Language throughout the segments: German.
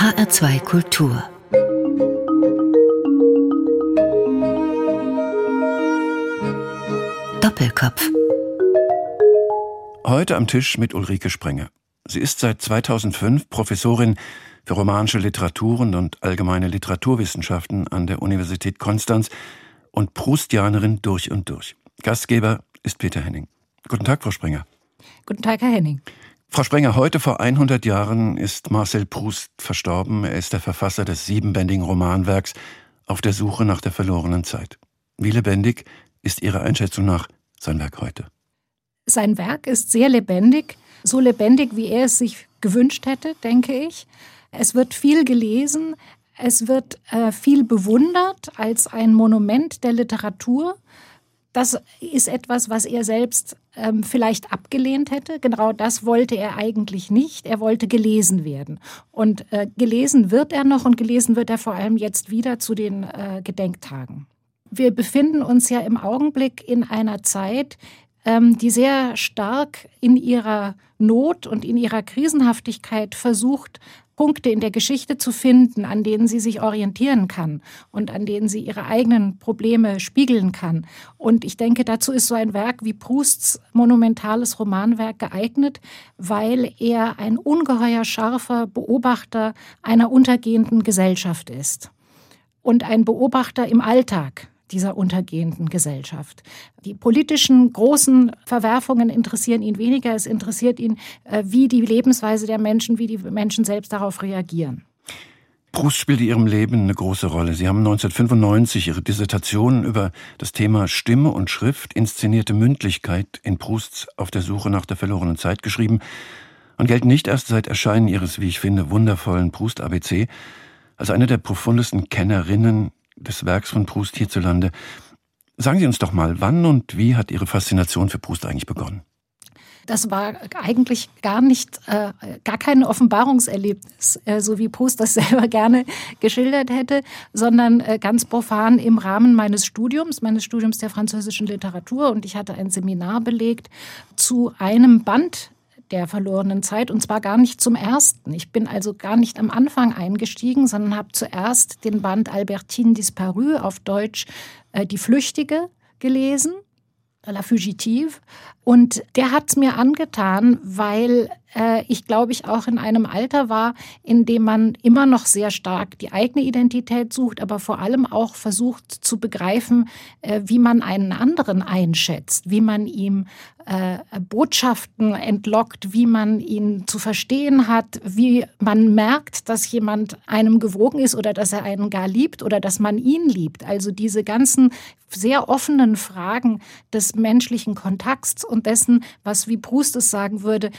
HR2 Kultur Doppelkopf Heute am Tisch mit Ulrike Sprenger. Sie ist seit 2005 Professorin für romanische Literaturen und allgemeine Literaturwissenschaften an der Universität Konstanz und Proustianerin durch und durch. Gastgeber ist Peter Henning. Guten Tag, Frau Sprenger. Guten Tag, Herr Henning. Frau Sprenger, heute vor 100 Jahren ist Marcel Proust verstorben. Er ist der Verfasser des siebenbändigen Romanwerks Auf der Suche nach der verlorenen Zeit. Wie lebendig ist Ihrer Einschätzung nach sein Werk heute? Sein Werk ist sehr lebendig, so lebendig, wie er es sich gewünscht hätte, denke ich. Es wird viel gelesen, es wird äh, viel bewundert als ein Monument der Literatur. Das ist etwas, was er selbst ähm, vielleicht abgelehnt hätte. Genau das wollte er eigentlich nicht. Er wollte gelesen werden. Und äh, gelesen wird er noch und gelesen wird er vor allem jetzt wieder zu den äh, Gedenktagen. Wir befinden uns ja im Augenblick in einer Zeit, ähm, die sehr stark in ihrer Not und in ihrer Krisenhaftigkeit versucht, Punkte in der Geschichte zu finden, an denen sie sich orientieren kann und an denen sie ihre eigenen Probleme spiegeln kann. Und ich denke, dazu ist so ein Werk wie Prousts monumentales Romanwerk geeignet, weil er ein ungeheuer scharfer Beobachter einer untergehenden Gesellschaft ist und ein Beobachter im Alltag dieser untergehenden Gesellschaft. Die politischen großen Verwerfungen interessieren ihn weniger. Es interessiert ihn, äh, wie die Lebensweise der Menschen, wie die Menschen selbst darauf reagieren. Proust spielt in Ihrem Leben eine große Rolle. Sie haben 1995 Ihre Dissertation über das Thema Stimme und Schrift, inszenierte Mündlichkeit in Prousts Auf der Suche nach der verlorenen Zeit geschrieben und gelten nicht erst seit Erscheinen Ihres, wie ich finde, wundervollen Proust-ABC als eine der profundesten Kennerinnen des Werks von Proust hierzulande. Sagen Sie uns doch mal, wann und wie hat Ihre Faszination für Proust eigentlich begonnen? Das war eigentlich gar nicht, äh, gar kein Offenbarungserlebnis, äh, so wie Proust das selber gerne geschildert hätte, sondern äh, ganz profan im Rahmen meines Studiums, meines Studiums der französischen Literatur. Und ich hatte ein Seminar belegt zu einem Band der verlorenen Zeit und zwar gar nicht zum ersten. Ich bin also gar nicht am Anfang eingestiegen, sondern habe zuerst den Band Albertine Disparu auf Deutsch äh, Die Flüchtige gelesen, La Fugitive. Und der hat es mir angetan, weil äh, ich glaube ich auch in einem Alter war, in dem man immer noch sehr stark die eigene Identität sucht, aber vor allem auch versucht zu begreifen, äh, wie man einen anderen einschätzt, wie man ihm äh, Botschaften entlockt, wie man ihn zu verstehen hat, wie man merkt, dass jemand einem gewogen ist oder dass er einen gar liebt oder dass man ihn liebt. Also diese ganzen sehr offenen Fragen des menschlichen Kontakts und dessen, was wie Proust es sagen würde,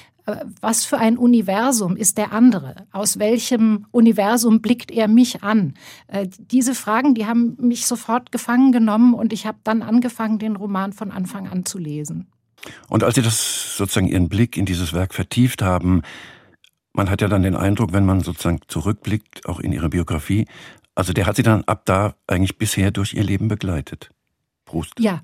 was für ein Universum ist der andere? Aus welchem Universum blickt er mich an? Äh, diese Fragen, die haben mich sofort gefangen genommen und ich habe dann angefangen, den Roman von Anfang an zu lesen. Und als Sie das sozusagen Ihren Blick in dieses Werk vertieft haben, man hat ja dann den Eindruck, wenn man sozusagen zurückblickt, auch in Ihre Biografie, also der hat Sie dann ab da eigentlich bisher durch Ihr Leben begleitet. Prost. Ja,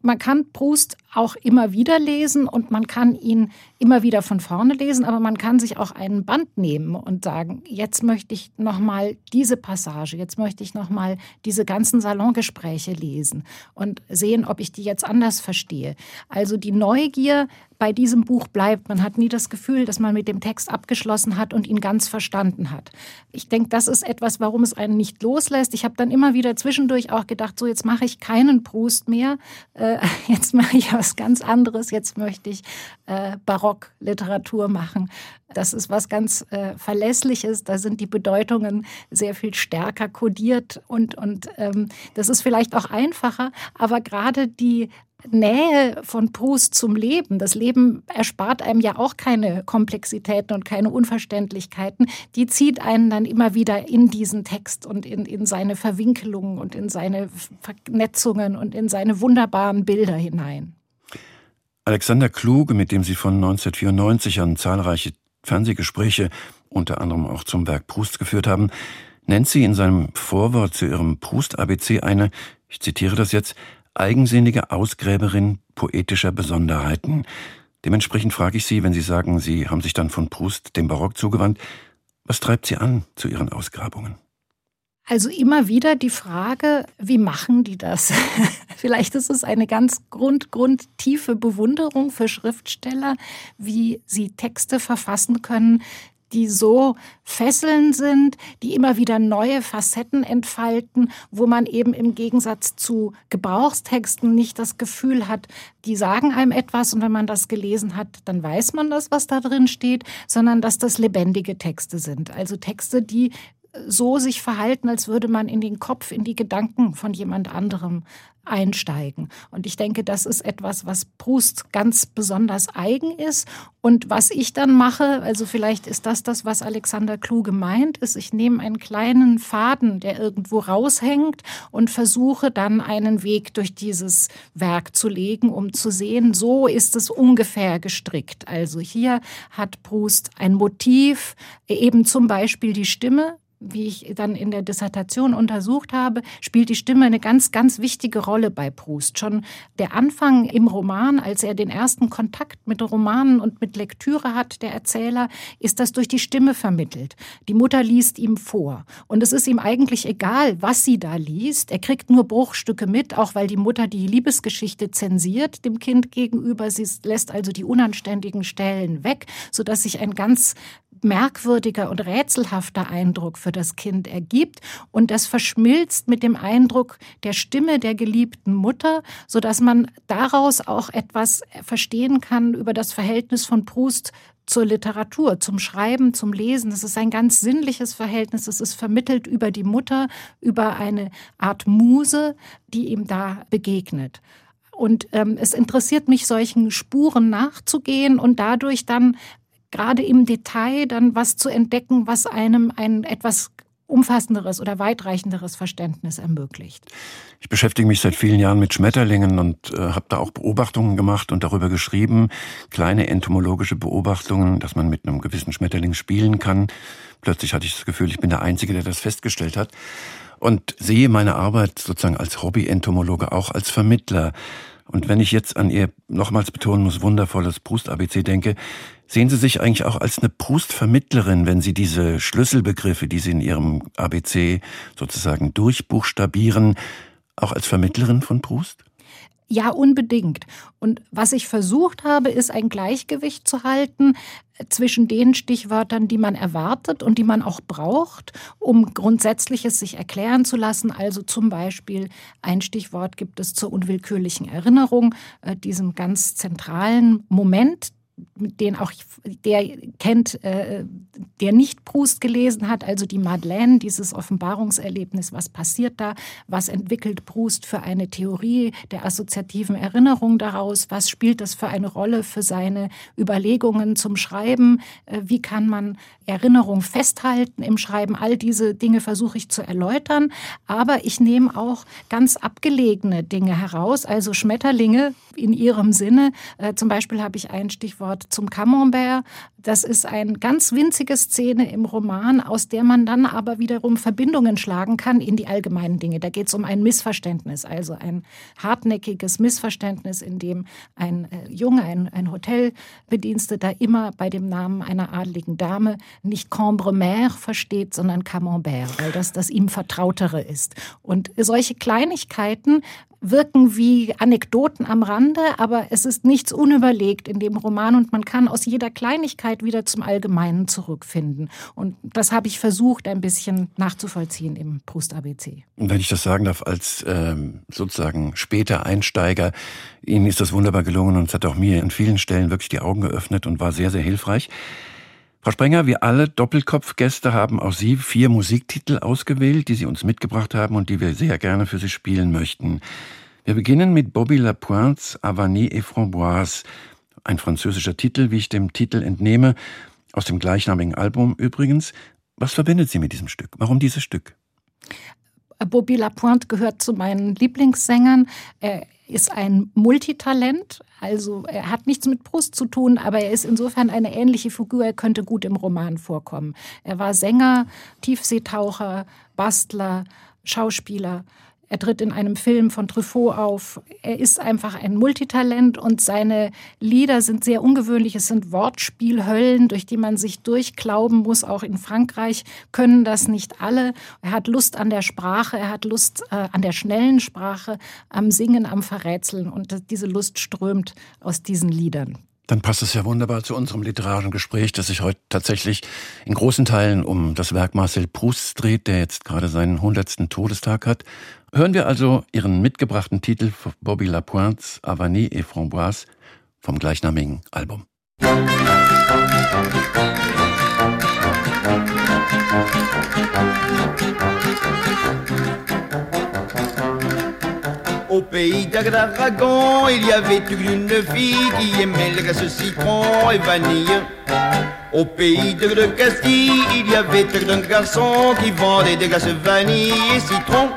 man kann Proust auch immer wieder lesen und man kann ihn immer wieder von vorne lesen, aber man kann sich auch einen Band nehmen und sagen, jetzt möchte ich noch mal diese Passage, jetzt möchte ich noch mal diese ganzen Salongespräche lesen und sehen, ob ich die jetzt anders verstehe. Also die Neugier bei diesem Buch bleibt. Man hat nie das Gefühl, dass man mit dem Text abgeschlossen hat und ihn ganz verstanden hat. Ich denke, das ist etwas, warum es einen nicht loslässt. Ich habe dann immer wieder zwischendurch auch gedacht, so jetzt mache ich keinen Proust mehr, äh, jetzt mache ich was ganz anderes, jetzt möchte ich äh, Barockliteratur machen. Das ist was ganz äh, Verlässliches, da sind die Bedeutungen sehr viel stärker kodiert und, und ähm, das ist vielleicht auch einfacher, aber gerade die Nähe von Proust zum Leben. Das Leben erspart einem ja auch keine Komplexitäten und keine Unverständlichkeiten. Die zieht einen dann immer wieder in diesen Text und in, in seine Verwinkelungen und in seine Vernetzungen und in seine wunderbaren Bilder hinein. Alexander Kluge, mit dem Sie von 1994 an zahlreiche Fernsehgespräche, unter anderem auch zum Werk Proust geführt haben, nennt sie in seinem Vorwort zu ihrem Proust-ABC eine, ich zitiere das jetzt, eigensinnige Ausgräberin poetischer Besonderheiten. Dementsprechend frage ich Sie, wenn Sie sagen, Sie haben sich dann von Proust dem Barock zugewandt, Was treibt Sie an zu Ihren Ausgrabungen? Also immer wieder die Frage, wie machen die das? Vielleicht ist es eine ganz grund, grundtiefe Bewunderung für Schriftsteller, wie sie Texte verfassen können, die so fesselnd sind, die immer wieder neue Facetten entfalten, wo man eben im Gegensatz zu Gebrauchstexten nicht das Gefühl hat, die sagen einem etwas und wenn man das gelesen hat, dann weiß man das, was da drin steht, sondern dass das lebendige Texte sind. Also Texte, die so sich verhalten, als würde man in den Kopf, in die Gedanken von jemand anderem einsteigen. Und ich denke, das ist etwas, was Proust ganz besonders eigen ist. Und was ich dann mache, also vielleicht ist das das, was Alexander Kluge meint, ist, ich nehme einen kleinen Faden, der irgendwo raushängt und versuche dann einen Weg durch dieses Werk zu legen, um zu sehen, so ist es ungefähr gestrickt. Also hier hat Proust ein Motiv, eben zum Beispiel die Stimme, wie ich dann in der Dissertation untersucht habe, spielt die Stimme eine ganz, ganz wichtige Rolle bei Proust. Schon der Anfang im Roman, als er den ersten Kontakt mit Romanen und mit Lektüre hat, der Erzähler, ist das durch die Stimme vermittelt. Die Mutter liest ihm vor. Und es ist ihm eigentlich egal, was sie da liest. Er kriegt nur Bruchstücke mit, auch weil die Mutter die Liebesgeschichte zensiert dem Kind gegenüber. Sie lässt also die unanständigen Stellen weg, sodass sich ein ganz merkwürdiger und rätselhafter Eindruck für das Kind ergibt und das verschmilzt mit dem Eindruck der Stimme der geliebten Mutter, so dass man daraus auch etwas verstehen kann über das Verhältnis von Proust zur Literatur, zum Schreiben, zum Lesen. Es ist ein ganz sinnliches Verhältnis. Es ist vermittelt über die Mutter, über eine Art Muse, die ihm da begegnet. Und ähm, es interessiert mich, solchen Spuren nachzugehen und dadurch dann gerade im Detail dann was zu entdecken, was einem ein etwas umfassenderes oder weitreichenderes Verständnis ermöglicht. Ich beschäftige mich seit vielen Jahren mit Schmetterlingen und äh, habe da auch Beobachtungen gemacht und darüber geschrieben, kleine entomologische Beobachtungen, dass man mit einem gewissen Schmetterling spielen kann. Plötzlich hatte ich das Gefühl, ich bin der Einzige, der das festgestellt hat und sehe meine Arbeit sozusagen als Hobby-Entomologe auch als Vermittler. Und wenn ich jetzt an Ihr nochmals betonen muss, wundervolles Brust-ABC denke, Sehen Sie sich eigentlich auch als eine Proust-Vermittlerin, wenn Sie diese Schlüsselbegriffe, die Sie in Ihrem ABC sozusagen durchbuchstabieren, auch als Vermittlerin von Proust? Ja, unbedingt. Und was ich versucht habe, ist ein Gleichgewicht zu halten zwischen den Stichwörtern, die man erwartet und die man auch braucht, um Grundsätzliches sich erklären zu lassen. Also zum Beispiel ein Stichwort gibt es zur unwillkürlichen Erinnerung, äh, diesem ganz zentralen Moment, den auch der kennt, äh, der nicht Proust gelesen hat, also die Madeleine, dieses Offenbarungserlebnis, was passiert da, was entwickelt Proust für eine Theorie der assoziativen Erinnerung daraus, was spielt das für eine Rolle für seine Überlegungen zum Schreiben, äh, wie kann man Erinnerung festhalten im Schreiben, all diese Dinge versuche ich zu erläutern, aber ich nehme auch ganz abgelegene Dinge heraus, also Schmetterlinge in ihrem Sinne, äh, zum Beispiel habe ich ein Stichwort zum Camembert. Das ist eine ganz winzige Szene im Roman, aus der man dann aber wiederum Verbindungen schlagen kann in die allgemeinen Dinge. Da geht es um ein Missverständnis, also ein hartnäckiges Missverständnis, in dem ein äh, Junge, ein, ein Hotelbediensteter immer bei dem Namen einer adligen Dame nicht Cambremer versteht, sondern Camembert, weil das das ihm Vertrautere ist. Und solche Kleinigkeiten wirken wie Anekdoten am Rande, aber es ist nichts unüberlegt in dem Roman und man kann aus jeder Kleinigkeit wieder zum Allgemeinen zurückfinden. Und das habe ich versucht, ein bisschen nachzuvollziehen im Proust-ABC. Wenn ich das sagen darf, als ähm, sozusagen später Einsteiger, Ihnen ist das wunderbar gelungen und es hat auch mir an vielen Stellen wirklich die Augen geöffnet und war sehr, sehr hilfreich. Frau Sprenger, wir alle Doppelkopfgäste haben auch Sie vier Musiktitel ausgewählt, die Sie uns mitgebracht haben und die wir sehr gerne für Sie spielen möchten. Wir beginnen mit Bobby Lapointes Avanie et Framboise, ein französischer Titel, wie ich dem Titel entnehme, aus dem gleichnamigen Album übrigens. Was verbindet Sie mit diesem Stück? Warum dieses Stück? Bobby Lapointe gehört zu meinen Lieblingssängern. Er ist ein Multitalent, also er hat nichts mit Brust zu tun, aber er ist insofern eine ähnliche Figur, er könnte gut im Roman vorkommen. Er war Sänger, Tiefseetaucher, Bastler, Schauspieler. Er tritt in einem Film von Truffaut auf. Er ist einfach ein Multitalent und seine Lieder sind sehr ungewöhnlich. Es sind Wortspielhöllen, durch die man sich durchklauben muss. Auch in Frankreich können das nicht alle. Er hat Lust an der Sprache, er hat Lust äh, an der schnellen Sprache, am Singen, am Verrätseln und diese Lust strömt aus diesen Liedern. Dann passt es ja wunderbar zu unserem literarischen Gespräch, das sich heute tatsächlich in großen Teilen um das Werk Marcel Proust dreht, der jetzt gerade seinen hundertsten Todestag hat. Hören wir also Ihren mitgebrachten Titel Bobby Lapointes Avanie et Framboise vom gleichnamigen Album. Au pays d'Aragon, il y avait une fille qui aimait le glace citron et vanille. Au pays de, Castille, il y avait un garçon qui vendait des glaces vanille et citron.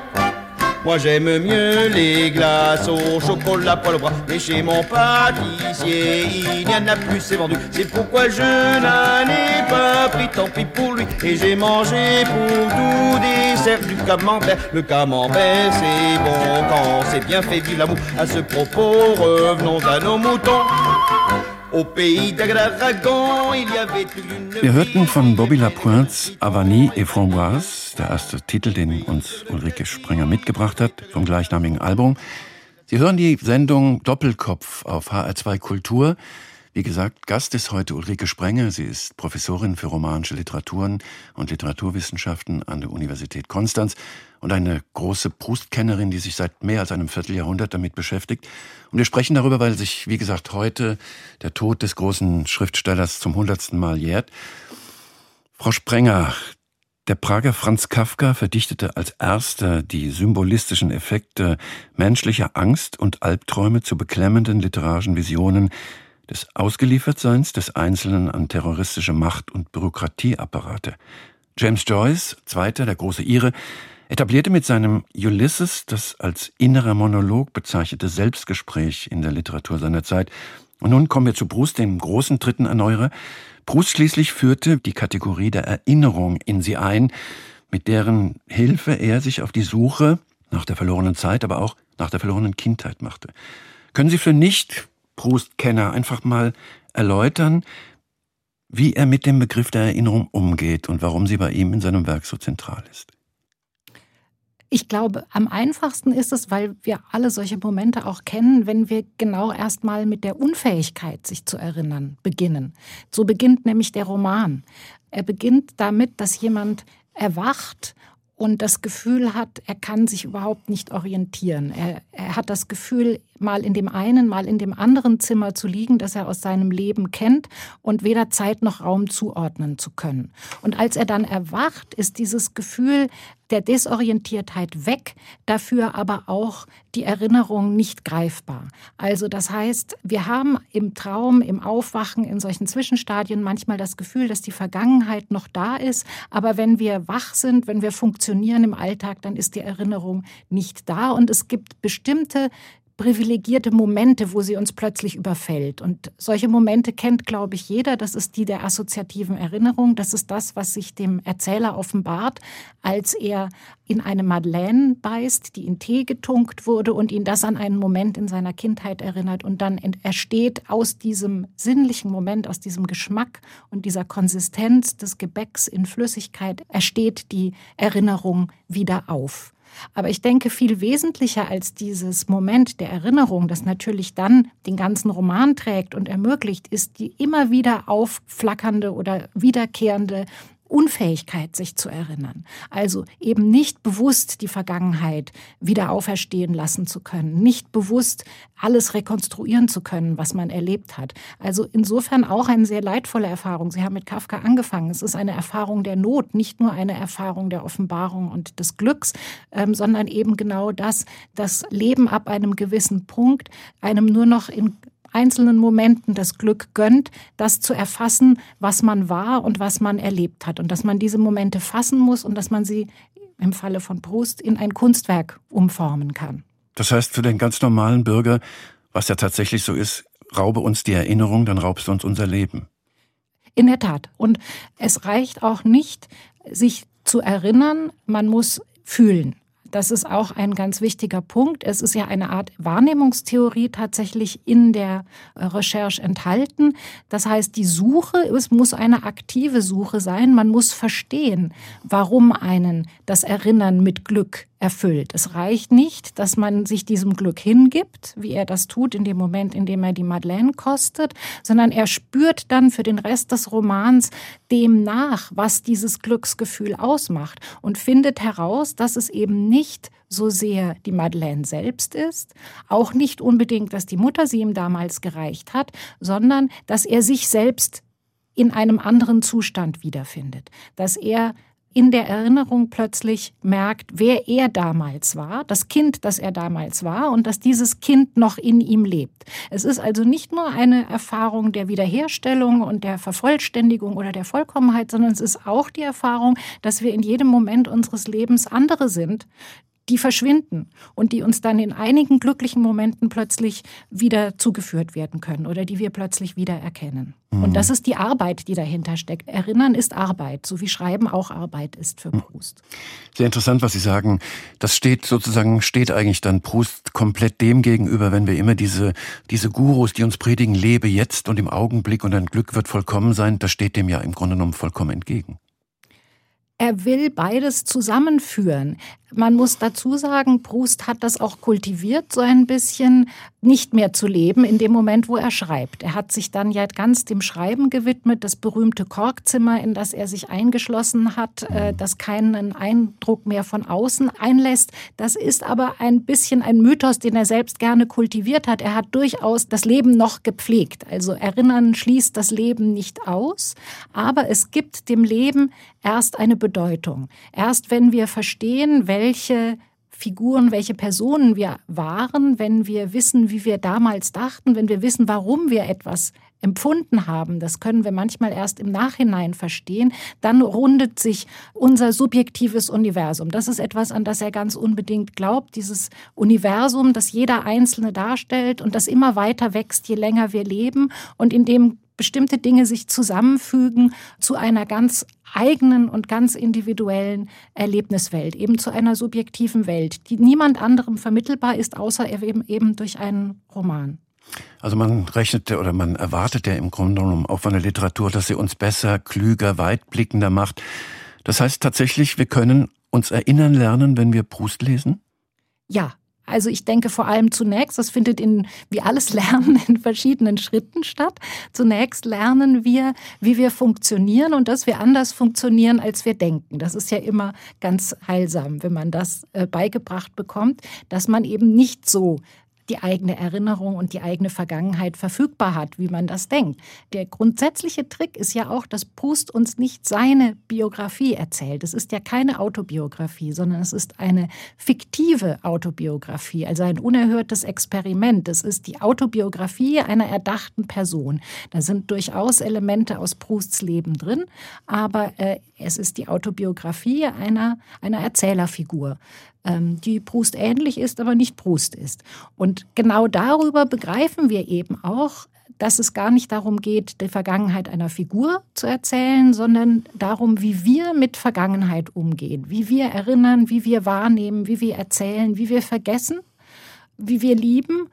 Moi j'aime mieux les glaces au chocolat pour le bras. Mais chez mon pâtissier, il n'y en a plus, c'est vendu. C'est pourquoi je n'en ai pas pris, tant pis pour lui. Et j'ai mangé pour tout dessert du camembert. Le camembert, c'est bon quand c'est bien fait, vive l'amour. À ce propos, revenons à nos moutons. Wir hörten von Bobby Lapointes Avanie et Framboise, der erste Titel, den uns Ulrike Sprenger mitgebracht hat, vom gleichnamigen Album. Sie hören die Sendung Doppelkopf auf HR2 Kultur. Wie gesagt, Gast ist heute Ulrike Sprenger. Sie ist Professorin für romanische Literaturen und Literaturwissenschaften an der Universität Konstanz und eine große Proust-Kennerin, die sich seit mehr als einem Vierteljahrhundert damit beschäftigt. Und wir sprechen darüber, weil sich, wie gesagt, heute der Tod des großen Schriftstellers zum hundertsten Mal jährt. Frau Sprenger, der Prager Franz Kafka verdichtete als erster die symbolistischen Effekte menschlicher Angst und Albträume zu beklemmenden literarischen Visionen des Ausgeliefertseins des Einzelnen an terroristische Macht- und Bürokratieapparate. James Joyce, zweiter, der große Ire, etablierte mit seinem Ulysses das als innerer Monolog bezeichnete Selbstgespräch in der Literatur seiner Zeit. Und nun kommen wir zu Proust, dem großen dritten Erneuerer. Proust schließlich führte die Kategorie der Erinnerung in sie ein, mit deren Hilfe er sich auf die Suche nach der verlorenen Zeit, aber auch nach der verlorenen Kindheit machte. Können Sie für nicht Proust-Kenner einfach mal erläutern, wie er mit dem Begriff der Erinnerung umgeht und warum sie bei ihm in seinem Werk so zentral ist. Ich glaube, am einfachsten ist es, weil wir alle solche Momente auch kennen, wenn wir genau erstmal mit der Unfähigkeit, sich zu erinnern, beginnen. So beginnt nämlich der Roman. Er beginnt damit, dass jemand erwacht und das Gefühl hat, er kann sich überhaupt nicht orientieren. Er, er, hat das Gefühl, mal in dem einen, mal in dem anderen Zimmer zu liegen, das er aus seinem Leben kennt und weder Zeit noch Raum zuordnen zu können. Und als er dann erwacht, ist dieses Gefühl der Desorientiertheit weg, dafür aber auch die Erinnerung nicht greifbar. Also das heißt, wir haben im Traum, im Aufwachen, in solchen Zwischenstadien manchmal das Gefühl, dass die Vergangenheit noch da ist, aber wenn wir wach sind, wenn wir funktionieren im Alltag, dann ist die Erinnerung nicht da und es gibt bestimmte privilegierte Momente, wo sie uns plötzlich überfällt. Und solche Momente kennt, glaube ich, jeder. Das ist die der assoziativen Erinnerung. Das ist das, was sich dem Erzähler offenbart, als er in eine Madeleine beißt, die in Tee getunkt wurde und ihn das an einen Moment in seiner Kindheit erinnert. Und dann entsteht aus diesem sinnlichen Moment, aus diesem Geschmack und dieser Konsistenz des Gebäcks in Flüssigkeit, ersteht die Erinnerung wieder auf. Aber ich denke, viel wesentlicher als dieses Moment der Erinnerung, das natürlich dann den ganzen Roman trägt und ermöglicht, ist die immer wieder aufflackernde oder wiederkehrende Unfähigkeit, sich zu erinnern. Also eben nicht bewusst die Vergangenheit wieder auferstehen lassen zu können, nicht bewusst alles rekonstruieren zu können, was man erlebt hat. Also insofern auch eine sehr leidvolle Erfahrung. Sie haben mit Kafka angefangen. Es ist eine Erfahrung der Not, nicht nur eine Erfahrung der Offenbarung und des Glücks, ähm, sondern eben genau das, das Leben ab einem gewissen Punkt einem nur noch in einzelnen Momenten das Glück gönnt, das zu erfassen, was man war und was man erlebt hat. Und dass man diese Momente fassen muss und dass man sie im Falle von Proust in ein Kunstwerk umformen kann. Das heißt für den ganz normalen Bürger, was ja tatsächlich so ist, raube uns die Erinnerung, dann raubst du uns unser Leben. In der Tat. Und es reicht auch nicht, sich zu erinnern, man muss fühlen. Das ist auch ein ganz wichtiger Punkt. Es ist ja eine Art Wahrnehmungstheorie tatsächlich in der äh, Recherche enthalten. Das heißt, die Suche, es muss eine aktive Suche sein. Man muss verstehen, warum einen das Erinnern mit Glück erfüllt. Es reicht nicht, dass man sich diesem Glück hingibt, wie er das tut in dem Moment, in dem er die Madeleine kostet, sondern er spürt dann für den Rest des Romans dem nach, was dieses Glücksgefühl ausmacht und findet heraus, dass es eben nicht so sehr die Madeleine selbst ist, auch nicht unbedingt, dass die Mutter sie ihm damals gereicht hat, sondern dass er sich selbst in einem anderen Zustand wiederfindet, dass er in der Erinnerung plötzlich merkt, wer er damals war, das Kind, das er damals war und dass dieses Kind noch in ihm lebt. Es ist also nicht nur eine Erfahrung der Wiederherstellung und der Vervollständigung oder der Vollkommenheit, sondern es ist auch die Erfahrung, dass wir in jedem Moment unseres Lebens andere sind, die verschwinden und die uns dann in einigen glücklichen Momenten plötzlich wieder zugeführt werden können oder die wir plötzlich wieder erkennen. Mhm. Und das ist die Arbeit, die dahinter steckt. Erinnern ist Arbeit, so wie Schreiben auch Arbeit ist für mhm. Proust. Sehr interessant, was Sie sagen. Das steht sozusagen, steht eigentlich dann Proust komplett dem gegenüber, wenn wir immer diese, diese Gurus, die uns predigen, lebe jetzt und im Augenblick und dein Glück wird vollkommen sein, das steht dem ja im Grunde genommen vollkommen entgegen. Er will beides zusammenführen. Man muss dazu sagen, Proust hat das auch kultiviert, so ein bisschen nicht mehr zu leben in dem Moment, wo er schreibt. Er hat sich dann ja ganz dem Schreiben gewidmet, das berühmte Korkzimmer, in das er sich eingeschlossen hat, äh, das keinen Eindruck mehr von außen einlässt. Das ist aber ein bisschen ein Mythos, den er selbst gerne kultiviert hat. Er hat durchaus das Leben noch gepflegt. Also Erinnern schließt das Leben nicht aus, aber es gibt dem Leben erst eine Bedeutung. Erst wenn wir verstehen, welche Figuren, welche Personen wir waren, wenn wir wissen, wie wir damals dachten, wenn wir wissen, warum wir etwas empfunden haben, das können wir manchmal erst im Nachhinein verstehen, dann rundet sich unser subjektives Universum. Das ist etwas, an das er ganz unbedingt glaubt, dieses Universum, das jeder Einzelne darstellt und das immer weiter wächst, je länger wir leben. Und in dem bestimmte Dinge sich zusammenfügen zu einer ganz eigenen und ganz individuellen Erlebniswelt, eben zu einer subjektiven Welt, die niemand anderem vermittelbar ist, außer eben, eben durch einen Roman. Also man rechnete oder man erwartet ja im Grunde genommen auch von der Literatur, dass sie uns besser, klüger, weitblickender macht. Das heißt tatsächlich, wir können uns erinnern lernen, wenn wir Proust lesen? Ja, also ich denke vor allem zunächst, das findet in, wie alles Lernen in verschiedenen Schritten statt. Zunächst lernen wir, wie wir funktionieren und dass wir anders funktionieren, als wir denken. Das ist ja immer ganz heilsam, wenn man das äh, beigebracht bekommt, dass man eben nicht so die eigene Erinnerung und die eigene Vergangenheit verfügbar hat, wie man das denkt. Der grundsätzliche Trick ist ja auch, dass Proust uns nicht seine Biografie erzählt. Es ist ja keine Autobiografie, sondern es ist eine fiktive Autobiografie, also ein unerhörtes Experiment. Es ist die Autobiografie einer erdachten Person. Da sind durchaus Elemente aus Prousts Leben drin, aber äh, es ist die Autobiografie einer, einer Erzählerfigur. Ähm, die Proust ähnlich ist, aber nicht Proust ist. Und genau darüber begreifen wir eben auch, dass es gar nicht darum geht, die Vergangenheit einer Figur zu erzählen, sondern darum, wie wir mit Vergangenheit umgehen, wie wir erinnern, wie wir wahrnehmen, wie wir erzählen, wie wir vergessen, wie wir lieben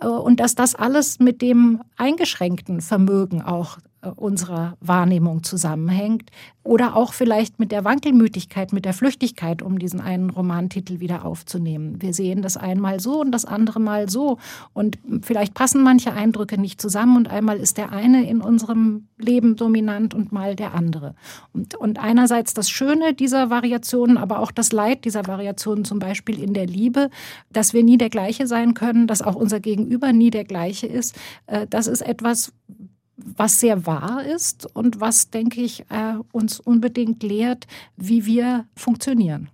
äh, und dass das alles mit dem eingeschränkten Vermögen auch unserer Wahrnehmung zusammenhängt. Oder auch vielleicht mit der Wankelmütigkeit, mit der Flüchtigkeit, um diesen einen Romantitel wieder aufzunehmen. Wir sehen das einmal so und das andere mal so. Und vielleicht passen manche Eindrücke nicht zusammen und einmal ist der eine in unserem Leben dominant und mal der andere. Und, und einerseits das Schöne dieser Variationen, aber auch das Leid dieser Variationen, zum Beispiel in der Liebe, dass wir nie der gleiche sein können, dass auch unser Gegenüber nie der gleiche ist. Äh, das ist etwas, was sehr wahr ist und was, denke ich, äh, uns unbedingt lehrt, wie wir funktionieren.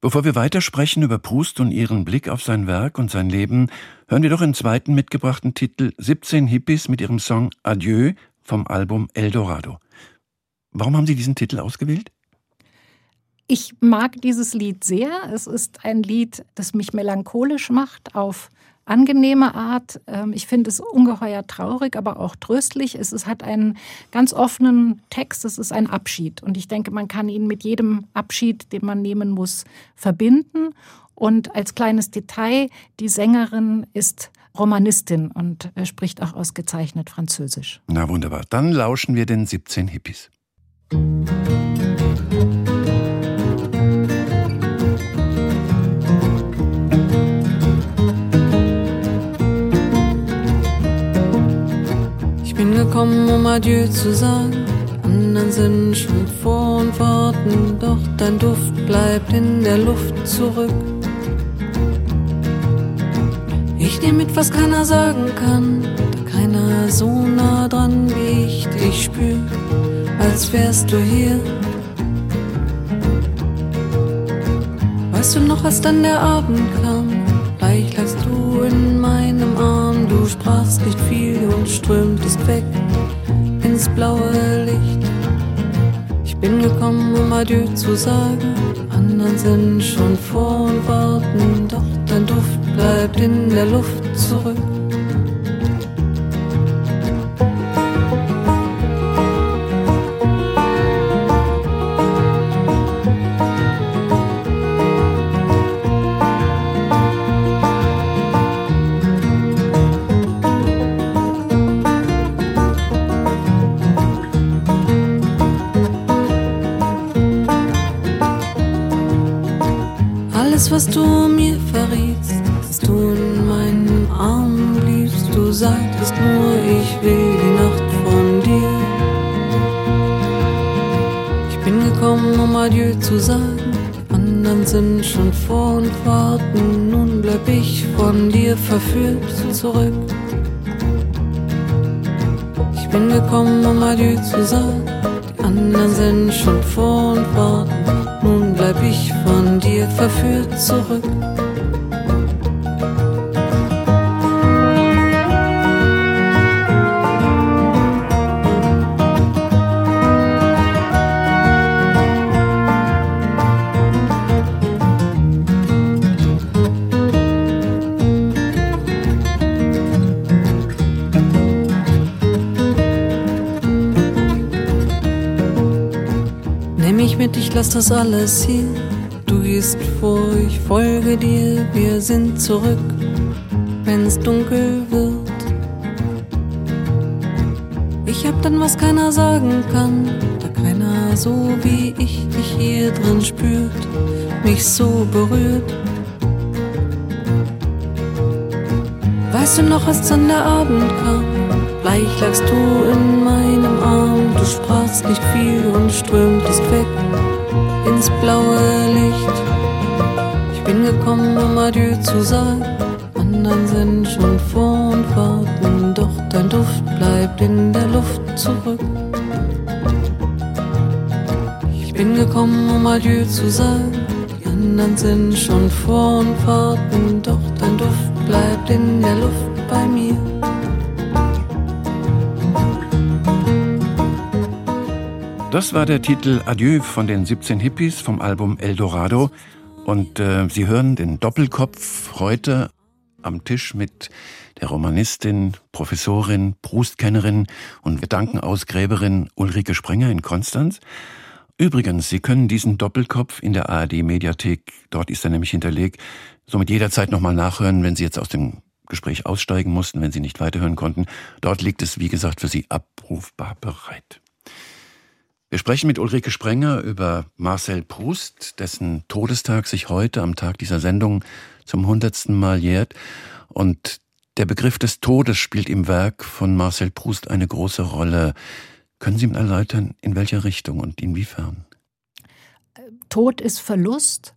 Bevor wir weitersprechen über Proust und ihren Blick auf sein Werk und sein Leben, hören wir doch den zweiten mitgebrachten Titel 17 Hippies mit ihrem Song Adieu vom Album Eldorado. Warum haben Sie diesen Titel ausgewählt? Ich mag dieses Lied sehr. Es ist ein Lied, das mich melancholisch macht auf angenehme Art. Ähm, ich finde es ungeheuer traurig, aber auch tröstlich. Es, hat einen ganz offenen Text. Es ist ein Abschied. Und ich denke, man kann ihn mit jedem Abschied, den man nehmen muss, verbinden. Und als kleines Detail, die Sängerin ist Romanistin und äh, spricht auch ausgezeichnet Französisch. Na wunderbar. Dann lauschen wir den 17 Hippies. Ich gekommen, um Adieu zu sagen. Anderen sind schon vor und warten, doch dein Duft bleibt in der Luft zurück. Ich nehm mit, was keiner sagen kann, da keiner so nah dran wie ich dich spür, als wärst du hier. Weißt du noch, als dann der Abend kam, du sprachst nicht viel und strömtest weg ins blaue Licht. Ich bin gekommen, um Adieu zu sagen, anderen sind schon vor und warten, doch dein Duft bleibt in der Luft zurück. Was du mir verrietst, dass du in meinen Armen bliebst, du sagtest nur, ich will die Nacht von dir. Ich bin gekommen, um Adieu zu sagen, die anderen sind schon vor und warten, nun bleib ich von dir verführt zurück. Ich bin gekommen, um Adieu zu sagen, die anderen sind schon vor und warten, bleib ich von dir verführt zurück. Lass das alles hier. Du gehst vor, ich folge dir, wir sind zurück, wenn's dunkel wird. Ich hab dann, was keiner sagen kann, da keiner so wie ich dich hier drin spürt, mich so berührt. Weißt du noch, als dann der Abend kam? Bleich lagst du in meinem Arm, du sprachst nicht viel und strömtest weg ins blaue Licht. Ich bin gekommen, um Adieu zu sagen, anderen sind schon vor und warten, doch dein Duft bleibt in der Luft zurück. Ich bin gekommen, um Adieu zu sagen, die anderen sind schon vor und warten, doch dein Duft bleibt in der Luft bei mir. Das war der Titel Adieu von den 17 Hippies vom Album Eldorado. Und äh, Sie hören den Doppelkopf heute am Tisch mit der Romanistin, Professorin, Prustkennerin und Gedankenausgräberin Ulrike Sprenger in Konstanz. Übrigens, Sie können diesen Doppelkopf in der ARD-Mediathek, dort ist er nämlich hinterlegt, somit jederzeit nochmal nachhören, wenn Sie jetzt aus dem Gespräch aussteigen mussten, wenn Sie nicht weiterhören konnten. Dort liegt es, wie gesagt, für Sie abrufbar bereit. Wir sprechen mit Ulrike Sprenger über Marcel Proust, dessen Todestag sich heute am Tag dieser Sendung zum hundertsten Mal jährt. Und der Begriff des Todes spielt im Werk von Marcel Proust eine große Rolle. Können Sie mir erläutern, in welcher Richtung und inwiefern? Tod ist Verlust.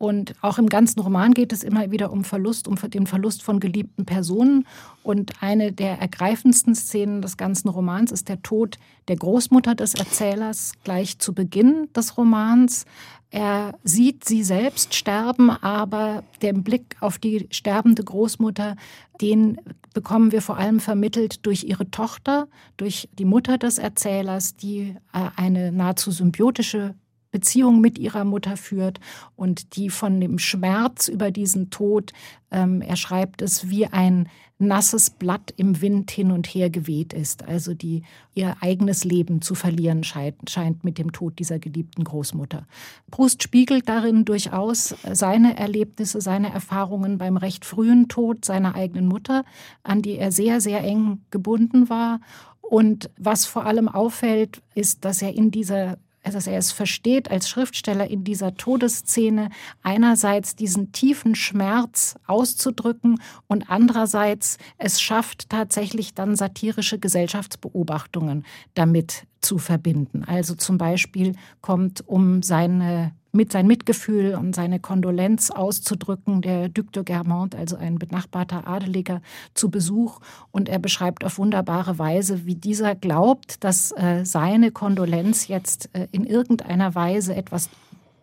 Und auch im ganzen Roman geht es immer wieder um Verlust, um den Verlust von geliebten Personen. Und eine der ergreifendsten Szenen des ganzen Romans ist der Tod der Großmutter des Erzählers gleich zu Beginn des Romans. Er sieht sie selbst sterben, aber den Blick auf die sterbende Großmutter, den bekommen wir vor allem vermittelt durch ihre Tochter, durch die Mutter des Erzählers, die eine nahezu symbiotische Beziehung mit ihrer Mutter führt und die von dem Schmerz über diesen Tod, ähm, er schreibt es, wie ein nasses Blatt im Wind hin und her geweht ist, also die ihr eigenes Leben zu verlieren scheint, scheint mit dem Tod dieser geliebten Großmutter. Proust spiegelt darin durchaus seine Erlebnisse, seine Erfahrungen beim recht frühen Tod seiner eigenen Mutter, an die er sehr, sehr eng gebunden war. Und was vor allem auffällt, ist, dass er in dieser dass er es versteht, als Schriftsteller in dieser Todesszene einerseits diesen tiefen Schmerz auszudrücken und andererseits es schafft, tatsächlich dann satirische Gesellschaftsbeobachtungen damit zu verbinden. Also zum Beispiel kommt um seine mit sein Mitgefühl und seine Kondolenz auszudrücken, der Duc de Guermantes, also ein benachbarter Adeliger, zu Besuch. Und er beschreibt auf wunderbare Weise, wie dieser glaubt, dass äh, seine Kondolenz jetzt äh, in irgendeiner Weise etwas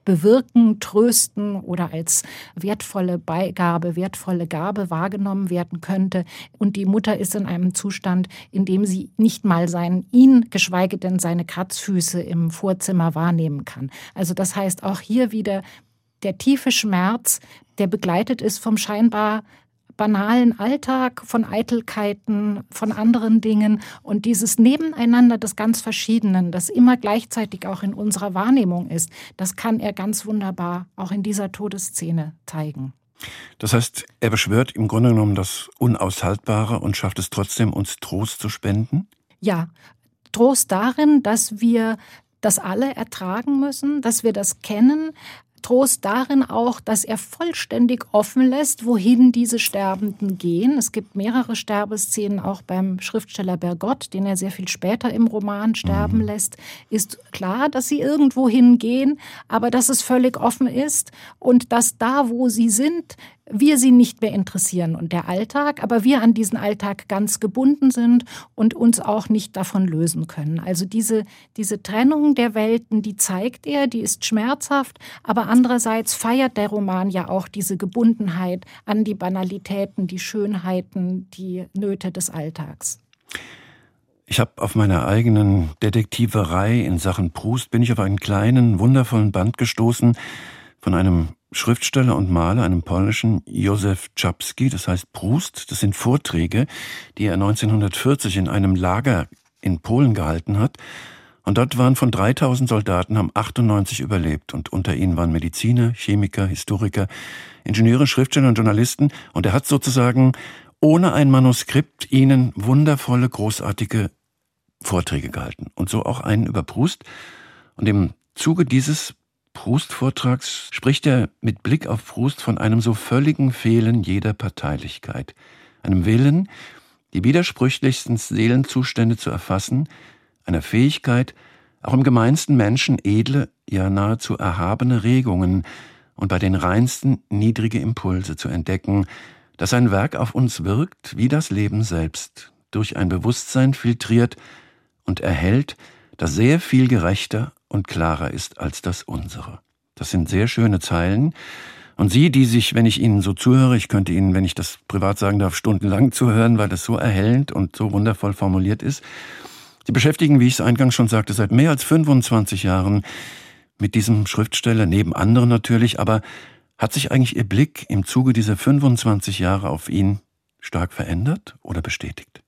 bewirken, trösten oder als wertvolle Beigabe, wertvolle Gabe wahrgenommen werden könnte. Und die Mutter ist in einem Zustand, in dem sie nicht mal sein, ihn, geschweige denn seine Kratzfüße im Vorzimmer wahrnehmen kann. Also das heißt auch hier wieder der tiefe Schmerz, der begleitet ist vom scheinbar banalen Alltag, von Eitelkeiten, von anderen Dingen und dieses Nebeneinander des ganz Verschiedenen, das immer gleichzeitig auch in unserer Wahrnehmung ist, das kann er ganz wunderbar auch in dieser Todesszene zeigen. Das heißt, er beschwört im Grunde genommen das Unaushaltbare und schafft es trotzdem, uns Trost zu spenden? Ja, Trost darin, dass wir das alle ertragen müssen, dass wir das kennen, Trost darin auch, dass er vollständig offen lässt, wohin diese Sterbenden gehen. Es gibt mehrere Sterbeszenen, auch beim Schriftsteller Bergott, den er sehr viel später im Roman sterben mhm. lässt. Ist klar, dass sie irgendwo hingehen, aber dass es völlig offen ist und dass da, wo sie sind, wir sie nicht mehr interessieren und der Alltag, aber wir an diesen Alltag ganz gebunden sind und uns auch nicht davon lösen können. Also diese, diese Trennung der Welten, die zeigt er, die ist schmerzhaft, aber andererseits feiert der Roman ja auch diese Gebundenheit an die Banalitäten, die Schönheiten, die Nöte des Alltags. Ich habe auf meiner eigenen Detektiverei in Sachen Proust bin ich auf einen kleinen, wundervollen Band gestoßen von einem Schriftsteller und Maler, einem polnischen Józef Czapski, das heißt Proust. Das sind Vorträge, die er 1940 in einem Lager in Polen gehalten hat. Und dort waren von 3000 Soldaten, haben 98 überlebt. Und unter ihnen waren Mediziner, Chemiker, Historiker, Ingenieure, Schriftsteller und Journalisten. Und er hat sozusagen ohne ein Manuskript ihnen wundervolle, großartige Vorträge gehalten. Und so auch einen über Proust. Und im Zuge dieses Proust-Vortrags spricht er mit Blick auf Proust von einem so völligen Fehlen jeder Parteilichkeit, einem Willen, die widersprüchlichsten Seelenzustände zu erfassen, einer Fähigkeit, auch im gemeinsten Menschen edle, ja nahezu erhabene Regungen und bei den reinsten niedrige Impulse zu entdecken, dass ein Werk auf uns wirkt, wie das Leben selbst, durch ein Bewusstsein filtriert und erhält, das sehr viel gerechter und klarer ist als das unsere. Das sind sehr schöne Zeilen. Und Sie, die sich, wenn ich Ihnen so zuhöre, ich könnte Ihnen, wenn ich das privat sagen darf, stundenlang zuhören, weil das so erhellend und so wundervoll formuliert ist. Sie beschäftigen, wie ich es eingangs schon sagte, seit mehr als 25 Jahren mit diesem Schriftsteller, neben anderen natürlich, aber hat sich eigentlich Ihr Blick im Zuge dieser 25 Jahre auf ihn stark verändert oder bestätigt?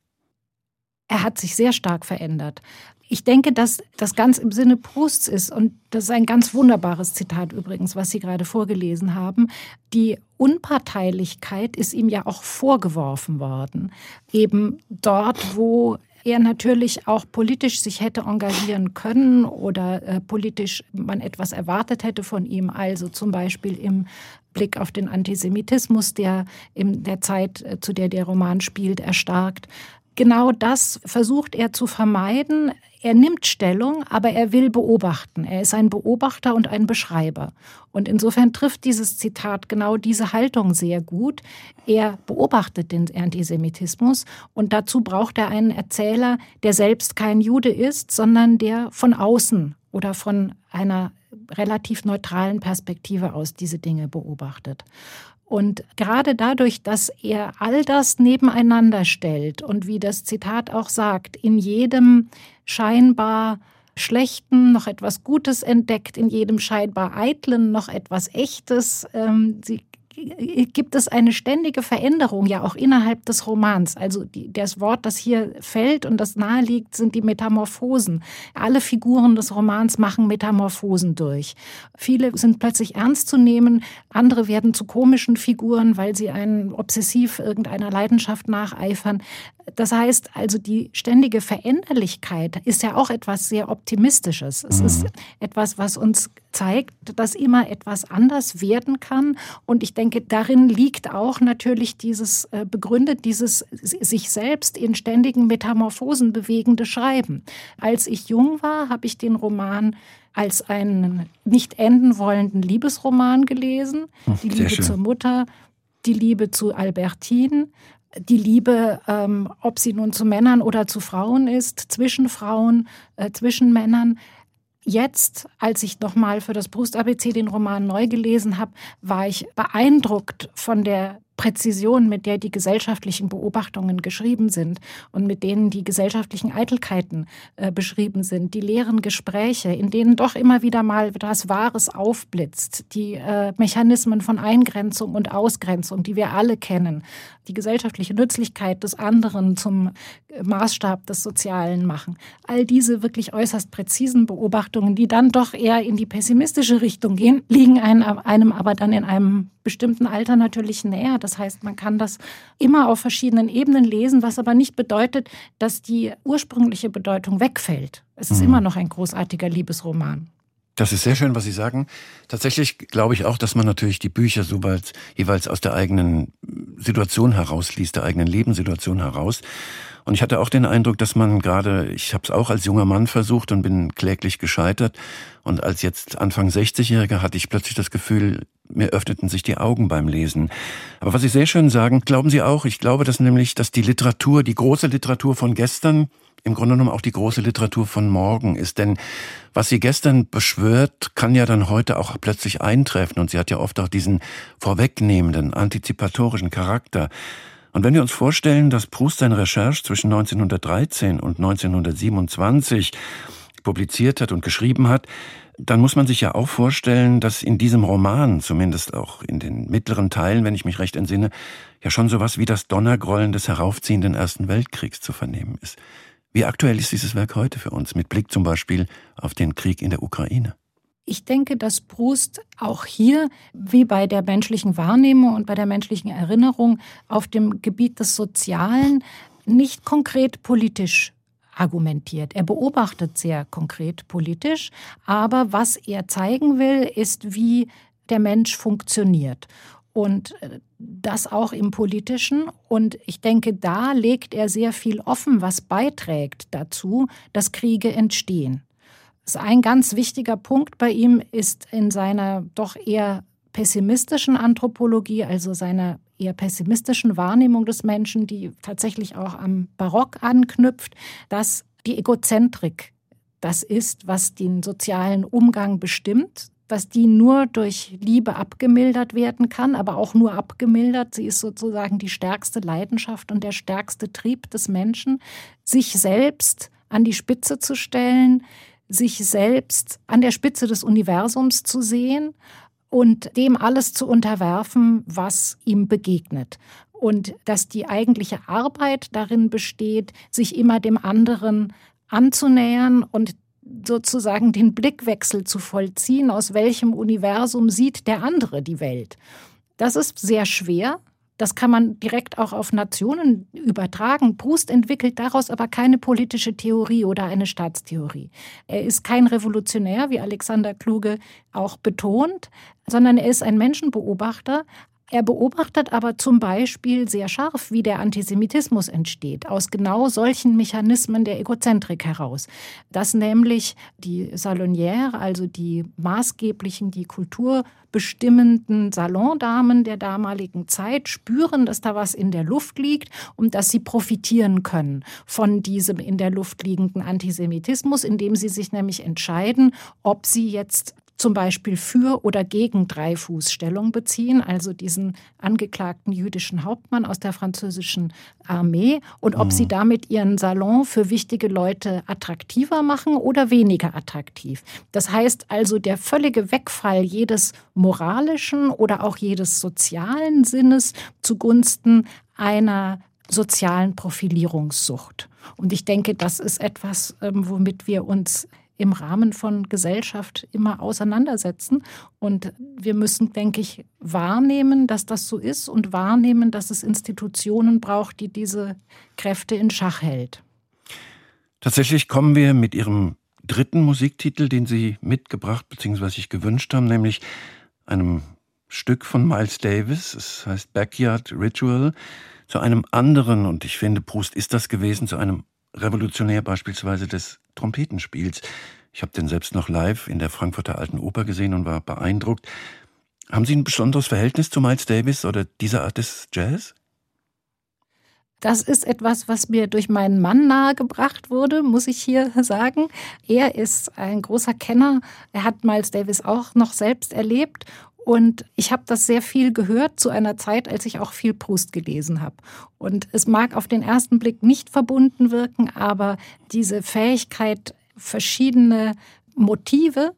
Er hat sich sehr stark verändert. Ich denke, dass das ganz im Sinne Prousts ist, und das ist ein ganz wunderbares Zitat übrigens, was Sie gerade vorgelesen haben. Die Unparteilichkeit ist ihm ja auch vorgeworfen worden. Eben dort, wo er natürlich auch politisch sich hätte engagieren können oder äh, politisch man etwas erwartet hätte von ihm, also zum Beispiel im Blick auf den Antisemitismus, der in der Zeit, äh, zu der der Roman spielt, erstarkt. Genau das versucht er zu vermeiden. Er nimmt Stellung, aber er will beobachten. Er ist ein Beobachter und ein Beschreiber. Und insofern trifft dieses Zitat genau diese Haltung sehr gut. Er beobachtet den Antisemitismus und dazu braucht er einen Erzähler, der selbst kein Jude ist, sondern der von außen oder von einer relativ neutralen Perspektive aus diese Dinge beobachtet. Und gerade dadurch, dass er all das nebeneinander stellt und wie das Zitat auch sagt, in jedem scheinbar Schlechten noch etwas Gutes entdeckt, in jedem scheinbar Eitlen noch etwas Echtes. Ähm, sie gibt es eine ständige Veränderung ja auch innerhalb des Romans. Also die, das Wort, das hier fällt und das naheliegt, sind die Metamorphosen. Alle Figuren des Romans machen Metamorphosen durch. Viele sind plötzlich ernst zu nehmen, andere werden zu komischen Figuren, weil sie einen obsessiv irgendeiner Leidenschaft nacheifern. Das heißt also, die ständige Veränderlichkeit ist ja auch etwas sehr Optimistisches. Es mhm. ist etwas, was uns zeigt, dass immer etwas anders werden kann. Und ich denke, darin liegt auch natürlich dieses äh, begründet, dieses sich selbst in ständigen Metamorphosen bewegende Schreiben. Als ich jung war, habe ich den Roman als einen nicht enden wollenden Liebesroman gelesen. Die Liebe zur Mutter, die Liebe zu Albertine, die Liebe, ähm, ob sie nun zu Männern oder zu Frauen ist, zwischen Frauen, äh, zwischen Männern. Jetzt, als ich nochmal für das Brust-ABC den Roman neu gelesen habe, war ich beeindruckt von der Präzision, mit der die gesellschaftlichen Beobachtungen geschrieben sind und mit denen die gesellschaftlichen Eitelkeiten äh, beschrieben sind, die leeren Gespräche, in denen doch immer wieder mal etwas Wahres aufblitzt, die äh, Mechanismen von Eingrenzung und Ausgrenzung, die wir alle kennen, die gesellschaftliche Nützlichkeit des anderen zum Maßstab des Sozialen machen. All diese wirklich äußerst präzisen Beobachtungen, die dann doch eher in die pessimistische Richtung gehen, liegen einem aber dann in einem bestimmten Alter natürlich näher. Das heißt, man kann das immer auf verschiedenen Ebenen lesen, was aber nicht bedeutet, dass die ursprüngliche Bedeutung wegfällt. Es ist mhm. immer noch ein großartiger Liebesroman. Das ist sehr schön, was Sie sagen. Tatsächlich glaube ich auch, dass man natürlich die Bücher jeweils aus der eigenen Situation herausliest, der eigenen Lebenssituation heraus. Und ich hatte auch den Eindruck, dass man gerade, ich habe es auch als junger Mann versucht und bin kläglich gescheitert. Und als jetzt Anfang 60-Jähriger hatte ich plötzlich das Gefühl, mir öffneten sich die Augen beim Lesen. Aber was Sie sehr schön sagen, glauben Sie auch, ich glaube dass nämlich, dass die Literatur, die große Literatur von gestern, im Grunde genommen auch die große Literatur von morgen ist. Denn was sie gestern beschwört, kann ja dann heute auch plötzlich eintreffen. Und sie hat ja oft auch diesen vorwegnehmenden, antizipatorischen Charakter. Und wenn wir uns vorstellen, dass Proust seine Recherche zwischen 1913 und 1927 publiziert hat und geschrieben hat, dann muss man sich ja auch vorstellen, dass in diesem Roman, zumindest auch in den mittleren Teilen, wenn ich mich recht entsinne, ja schon sowas wie das Donnergrollen des heraufziehenden Ersten Weltkriegs zu vernehmen ist. Wie aktuell ist dieses Werk heute für uns, mit Blick zum Beispiel auf den Krieg in der Ukraine? Ich denke, dass Proust auch hier, wie bei der menschlichen Wahrnehmung und bei der menschlichen Erinnerung, auf dem Gebiet des Sozialen nicht konkret politisch argumentiert. Er beobachtet sehr konkret politisch, aber was er zeigen will, ist, wie der Mensch funktioniert und äh, das auch im politischen. Und ich denke, da legt er sehr viel offen, was beiträgt dazu, dass Kriege entstehen. ein ganz wichtiger Punkt bei ihm ist in seiner doch eher pessimistischen Anthropologie, also seiner eher pessimistischen Wahrnehmung des Menschen, die tatsächlich auch am Barock anknüpft, dass die Egozentrik das ist, was den sozialen Umgang bestimmt, dass die nur durch Liebe abgemildert werden kann, aber auch nur abgemildert. Sie ist sozusagen die stärkste Leidenschaft und der stärkste Trieb des Menschen, sich selbst an die Spitze zu stellen, sich selbst an der Spitze des Universums zu sehen und dem alles zu unterwerfen, was ihm begegnet. Und dass die eigentliche Arbeit darin besteht, sich immer dem anderen anzunähern und sozusagen den Blickwechsel zu vollziehen, aus welchem Universum sieht der andere die Welt. Das ist sehr schwer. Das kann man direkt auch auf Nationen übertragen. Proust entwickelt daraus aber keine politische Theorie oder eine Staatstheorie. Er ist kein Revolutionär, wie Alexander Kluge auch betont, sondern er ist ein Menschenbeobachter, er beobachtet aber zum Beispiel sehr scharf, wie der Antisemitismus entsteht, aus genau solchen Mechanismen der Egozentrik heraus. Dass nämlich die Salonière, also die maßgeblichen, die kulturbestimmenden Salondamen der damaligen Zeit spüren, dass da was in der Luft liegt und dass sie profitieren können von diesem in der Luft liegenden Antisemitismus, indem sie sich nämlich entscheiden, ob sie jetzt zum Beispiel für oder gegen Dreyfus Stellung beziehen, also diesen angeklagten jüdischen Hauptmann aus der französischen Armee, und ob mhm. sie damit ihren Salon für wichtige Leute attraktiver machen oder weniger attraktiv. Das heißt also, der völlige Wegfall jedes moralischen oder auch jedes sozialen Sinnes zugunsten einer sozialen Profilierungssucht. Und ich denke, das ist etwas, ähm, womit wir uns im Rahmen von Gesellschaft immer auseinandersetzen. Und wir müssen, denke ich, wahrnehmen, dass das so ist und wahrnehmen, dass es Institutionen braucht, die diese Kräfte in Schach hält. Tatsächlich kommen wir mit Ihrem dritten Musiktitel, den Sie mitgebracht bzw. sich gewünscht haben, nämlich einem Stück von Miles Davis. Es heißt Backyard Ritual zu einem anderen, und ich finde, Proust ist das gewesen, zu einem Revolutionär beispielsweise des Trompetenspiels. Ich habe den selbst noch live in der Frankfurter Alten Oper gesehen und war beeindruckt. Haben Sie ein besonderes Verhältnis zu Miles Davis oder dieser Art des Jazz? Das ist etwas, was mir durch meinen Mann nahegebracht wurde, muss ich hier sagen. Er ist ein großer Kenner. Er hat Miles Davis auch noch selbst erlebt und ich habe das sehr viel gehört zu einer Zeit, als ich auch viel Proust gelesen habe. Und es mag auf den ersten Blick nicht verbunden wirken, aber diese Fähigkeit, verschiedene Motive,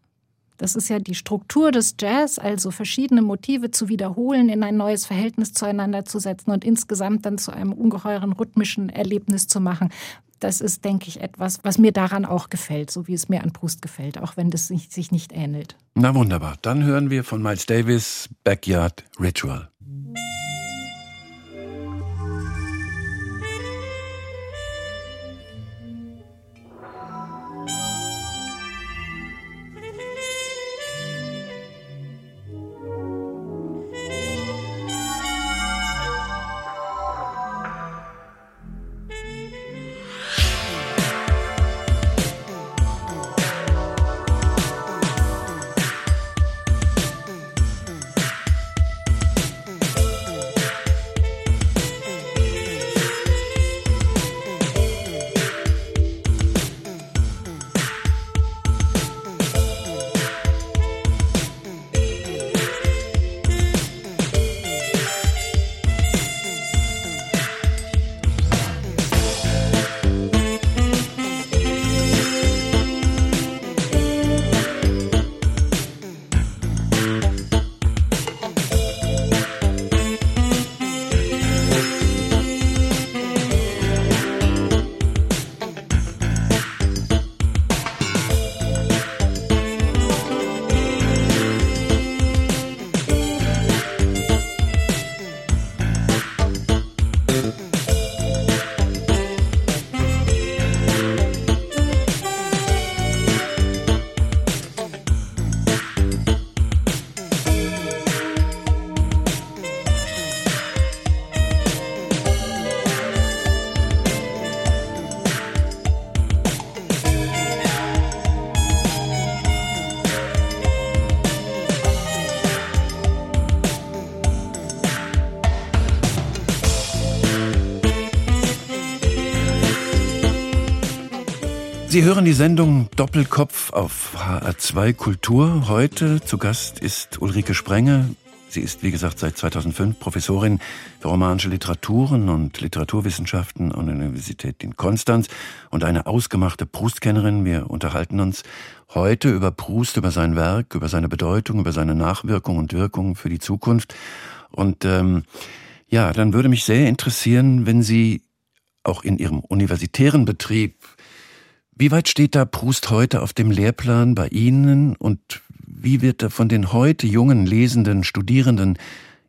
das ist ja die Struktur des Jazz, also verschiedene Motive zu wiederholen, in ein neues Verhältnis zueinander zu setzen und insgesamt dann zu einem ungeheuren rhythmischen Erlebnis zu machen das ist, denke ich, etwas, was mir daran auch gefällt, so wie es mir an Proust gefällt, auch wenn das sich nicht ähnelt. Na wunderbar. Dann hören wir von Miles Davis Backyard Ritual. Sie hören die Sendung Doppelkopf auf HR2 Kultur. Heute zu Gast ist Ulrike Sprenge. Sie ist, wie gesagt, seit 2005 Professorin für romanische Literaturen und Literaturwissenschaften an der Universität in Konstanz und eine ausgemachte Proust-Kennerin. Wir unterhalten uns heute über Proust, über sein Werk, über seine Bedeutung, über seine Nachwirkung und Wirkung für die Zukunft. Und ähm, ja, dann würde mich sehr interessieren, wenn Sie auch in Ihrem universitären Betrieb wie weit steht da Proust heute auf dem Lehrplan bei Ihnen und wie wird er von den heute jungen Lesenden, Studierenden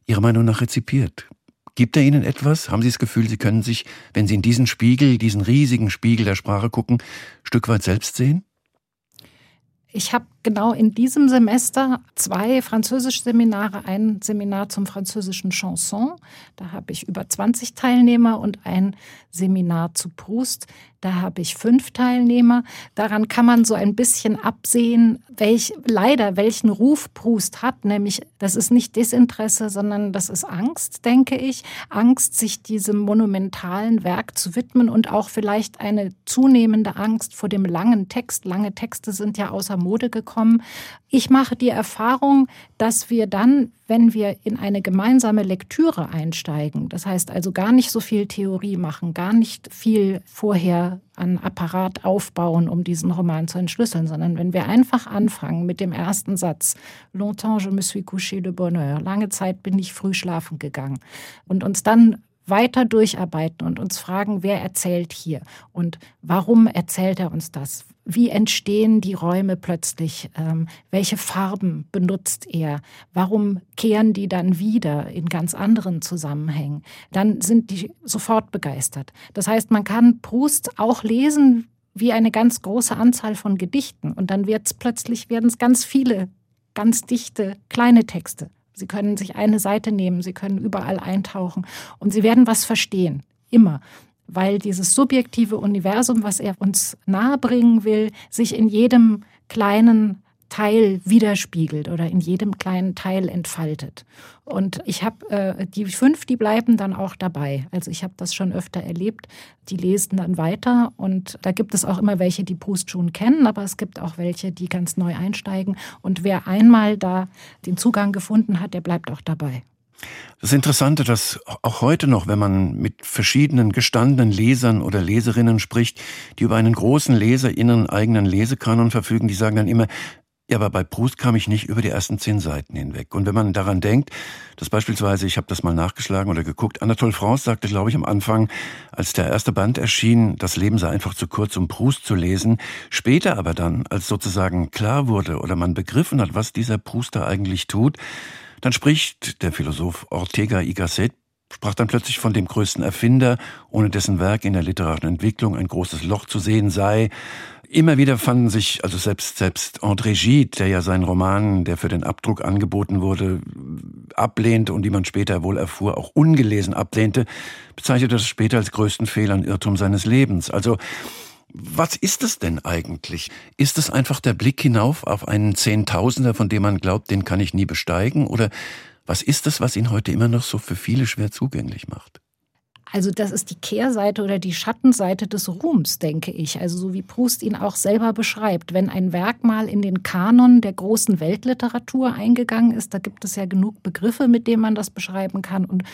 Ihrer Meinung nach rezipiert? Gibt er Ihnen etwas? Haben Sie das Gefühl, Sie können sich, wenn Sie in diesen Spiegel, diesen riesigen Spiegel der Sprache gucken, Stück weit selbst sehen? Ich habe genau in diesem Semester zwei Französisch-Seminare, ein Seminar zum französischen Chanson. Da habe ich über 20 Teilnehmer und ein Seminar zu Proust. Da habe ich fünf Teilnehmer. Daran kann man so ein bisschen absehen, welch, leider welchen Ruf Proust hat. Nämlich, das ist nicht Desinteresse, sondern das ist Angst, denke ich. Angst, sich diesem monumentalen Werk zu widmen und auch vielleicht eine zunehmende Angst vor dem langen Text. Lange Texte sind ja außer Mode gekommen bekommen. Ich mache die Erfahrung, dass wir dann, wenn wir in eine gemeinsame Lektüre einsteigen, das heißt also gar nicht so viel Theorie machen, gar nicht viel vorher an Apparat aufbauen, um diesen Roman zu entschlüsseln, sondern wenn wir einfach anfangen mit dem ersten Satz, Longtemps je me suis couché de bonheur, lange Zeit bin ich früh schlafen gegangen und uns dann weiter durcharbeiten und uns fragen, wer erzählt hier und warum erzählt er uns das? Wie entstehen die Räume plötzlich? Ähm, welche Farben benutzt er? Warum kehren die dann wieder in ganz anderen Zusammenhängen? Dann sind die sofort begeistert. Das heißt, man kann Proust auch lesen wie eine ganz große Anzahl von Gedichten und dann wird es plötzlich werden es ganz viele ganz dichte kleine Texte. Sie können sich eine Seite nehmen, Sie können überall eintauchen und Sie werden was verstehen. Immer. Weil dieses subjektive Universum, was er uns nahebringen will, sich in jedem kleinen Teil widerspiegelt oder in jedem kleinen Teil entfaltet. Und ich habe äh, die fünf, die bleiben dann auch dabei. Also ich habe das schon öfter erlebt. Die lesen dann weiter und da gibt es auch immer welche, die Proust schon kennen, aber es gibt auch welche, die ganz neu einsteigen. Und wer einmal da den Zugang gefunden hat, der bleibt auch dabei. Das Interessante, dass auch heute noch, wenn man mit verschiedenen gestandenen Lesern oder Leserinnen spricht, die über einen großen leserinnen eigenen Lesekanon verfügen, die sagen dann immer, ja, aber bei Proust kam ich nicht über die ersten zehn Seiten hinweg. Und wenn man daran denkt, dass beispielsweise, ich habe das mal nachgeschlagen oder geguckt, Anatole France sagte, glaube ich, am Anfang, als der erste Band erschien, das Leben sei einfach zu kurz, um Proust zu lesen. Später aber dann, als sozusagen klar wurde oder man begriffen hat, was dieser Proust da eigentlich tut, dann spricht der Philosoph Ortega y Gasset sprach dann plötzlich von dem größten Erfinder, ohne dessen Werk in der literarischen Entwicklung ein großes Loch zu sehen sei. Immer wieder fanden sich, also selbst, selbst André Gide, der ja seinen Roman, der für den Abdruck angeboten wurde, ablehnte und die man später wohl erfuhr, auch ungelesen ablehnte, bezeichnete das später als größten Fehler und Irrtum seines Lebens. Also, was ist es denn eigentlich? Ist es einfach der Blick hinauf auf einen Zehntausender, von dem man glaubt, den kann ich nie besteigen? Oder was ist es, was ihn heute immer noch so für viele schwer zugänglich macht? Also das ist die Kehrseite oder die Schattenseite des Ruhms, denke ich. Also so wie Proust ihn auch selber beschreibt. Wenn ein Werk mal in den Kanon der großen Weltliteratur eingegangen ist, da gibt es ja genug Begriffe, mit denen man das beschreiben kann. Und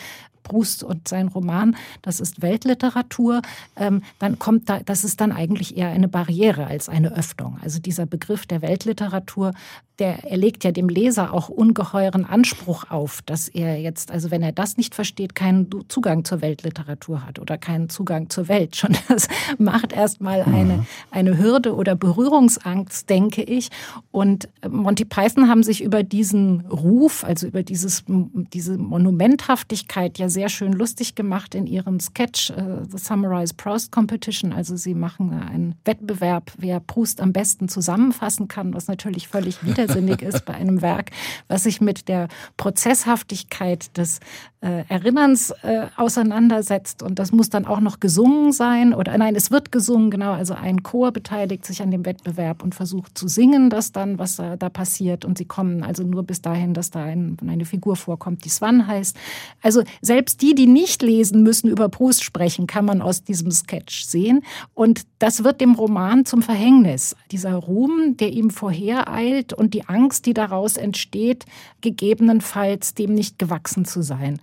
Proust und sein Roman, das ist Weltliteratur, ähm, dann kommt da, das ist dann eigentlich eher eine Barriere als eine Öffnung. Also dieser Begriff der Weltliteratur, der erlegt ja dem Leser auch ungeheuren Anspruch auf, dass er jetzt, also wenn er das nicht versteht, keinen Zugang zur Weltliteratur hat oder keinen Zugang zur Welt. Schon das macht erstmal eine, mhm. eine Hürde oder Berührungsangst, denke ich. Und Monty Python haben sich über diesen Ruf, also über dieses, diese Monumenthaftigkeit ja sehr schön lustig gemacht in ihrem Sketch uh, The Summarized Proust Competition. Also sie machen einen Wettbewerb, wer Proust am besten zusammenfassen kann, was natürlich völlig widersinnig ist bei einem Werk, was sich mit der Prozesshaftigkeit des äh, Erinnerns äh, auseinandersetzt. Und das muss dann auch noch gesungen sein. Oder nein, es wird gesungen, genau. Also ein Chor beteiligt sich an dem Wettbewerb und versucht zu singen, das dann, was äh, da passiert. Und sie kommen also nur bis dahin, dass da ein, eine Figur vorkommt, die Swan heißt. Also selbst die, die nicht lesen müssen, über Proust sprechen, kann man aus diesem Sketch sehen. Und das wird dem Roman zum Verhängnis. Dieser Ruhm, der ihm vorhereilt und die Angst, die daraus entsteht, gegebenenfalls dem nicht gewachsen zu sein.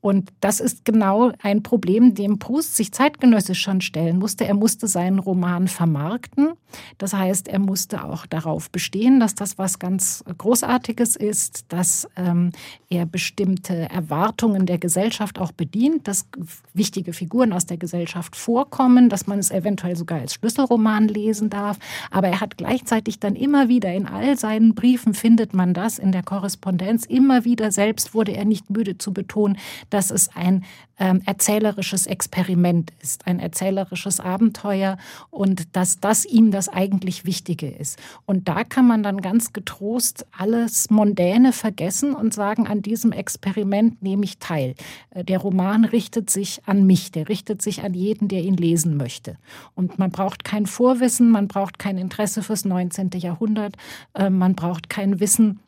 Und das ist genau ein Problem, dem Proust sich zeitgenössisch schon stellen musste. Er musste seinen Roman vermarkten. Das heißt, er musste auch darauf bestehen, dass das was ganz Großartiges ist, dass ähm, er bestimmte Erwartungen der Gesellschaft auch bedient, dass wichtige Figuren aus der Gesellschaft vorkommen, dass man es eventuell sogar als Schlüsselroman lesen darf. Aber er hat gleichzeitig dann immer wieder in all seinen Briefen findet man das in der Korrespondenz immer wieder selbst wurde er nicht müde zu betonen, dass es ein ähm, erzählerisches Experiment ist, ein erzählerisches Abenteuer und dass das ihm das eigentlich Wichtige ist. Und da kann man dann ganz getrost alles Mondäne vergessen und sagen, an diesem Experiment nehme ich teil. Äh, der Roman richtet sich an mich, der richtet sich an jeden, der ihn lesen möchte. Und man braucht kein Vorwissen, man braucht kein Interesse fürs 19. Jahrhundert, äh, man braucht kein Wissen,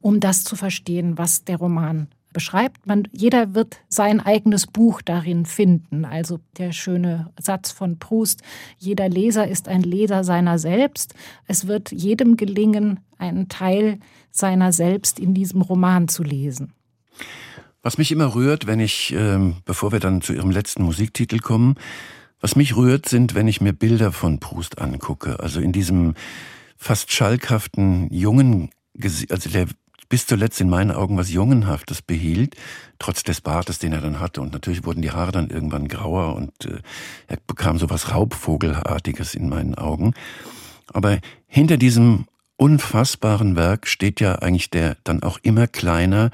um das zu verstehen, was der Roman beschreibt. Man, jeder wird sein eigenes Buch darin finden. Also der schöne Satz von Proust, jeder Leser ist ein Leser seiner selbst. Es wird jedem gelingen, einen Teil seiner selbst in diesem Roman zu lesen. Was mich immer rührt, wenn ich, ähm, bevor wir dann zu Ihrem letzten Musiktitel kommen, was mich rührt, sind, wenn ich mir Bilder von Proust angucke. Also in diesem fast schalkhaften, jungen, also der bis zuletzt in meinen Augen was Jungenhaftes behielt, trotz des Bartes, den er dann hatte. Und natürlich wurden die Haare dann irgendwann grauer und äh, er bekam so was Raubvogelartiges in meinen Augen. Aber hinter diesem unfassbaren Werk steht ja eigentlich der dann auch immer kleiner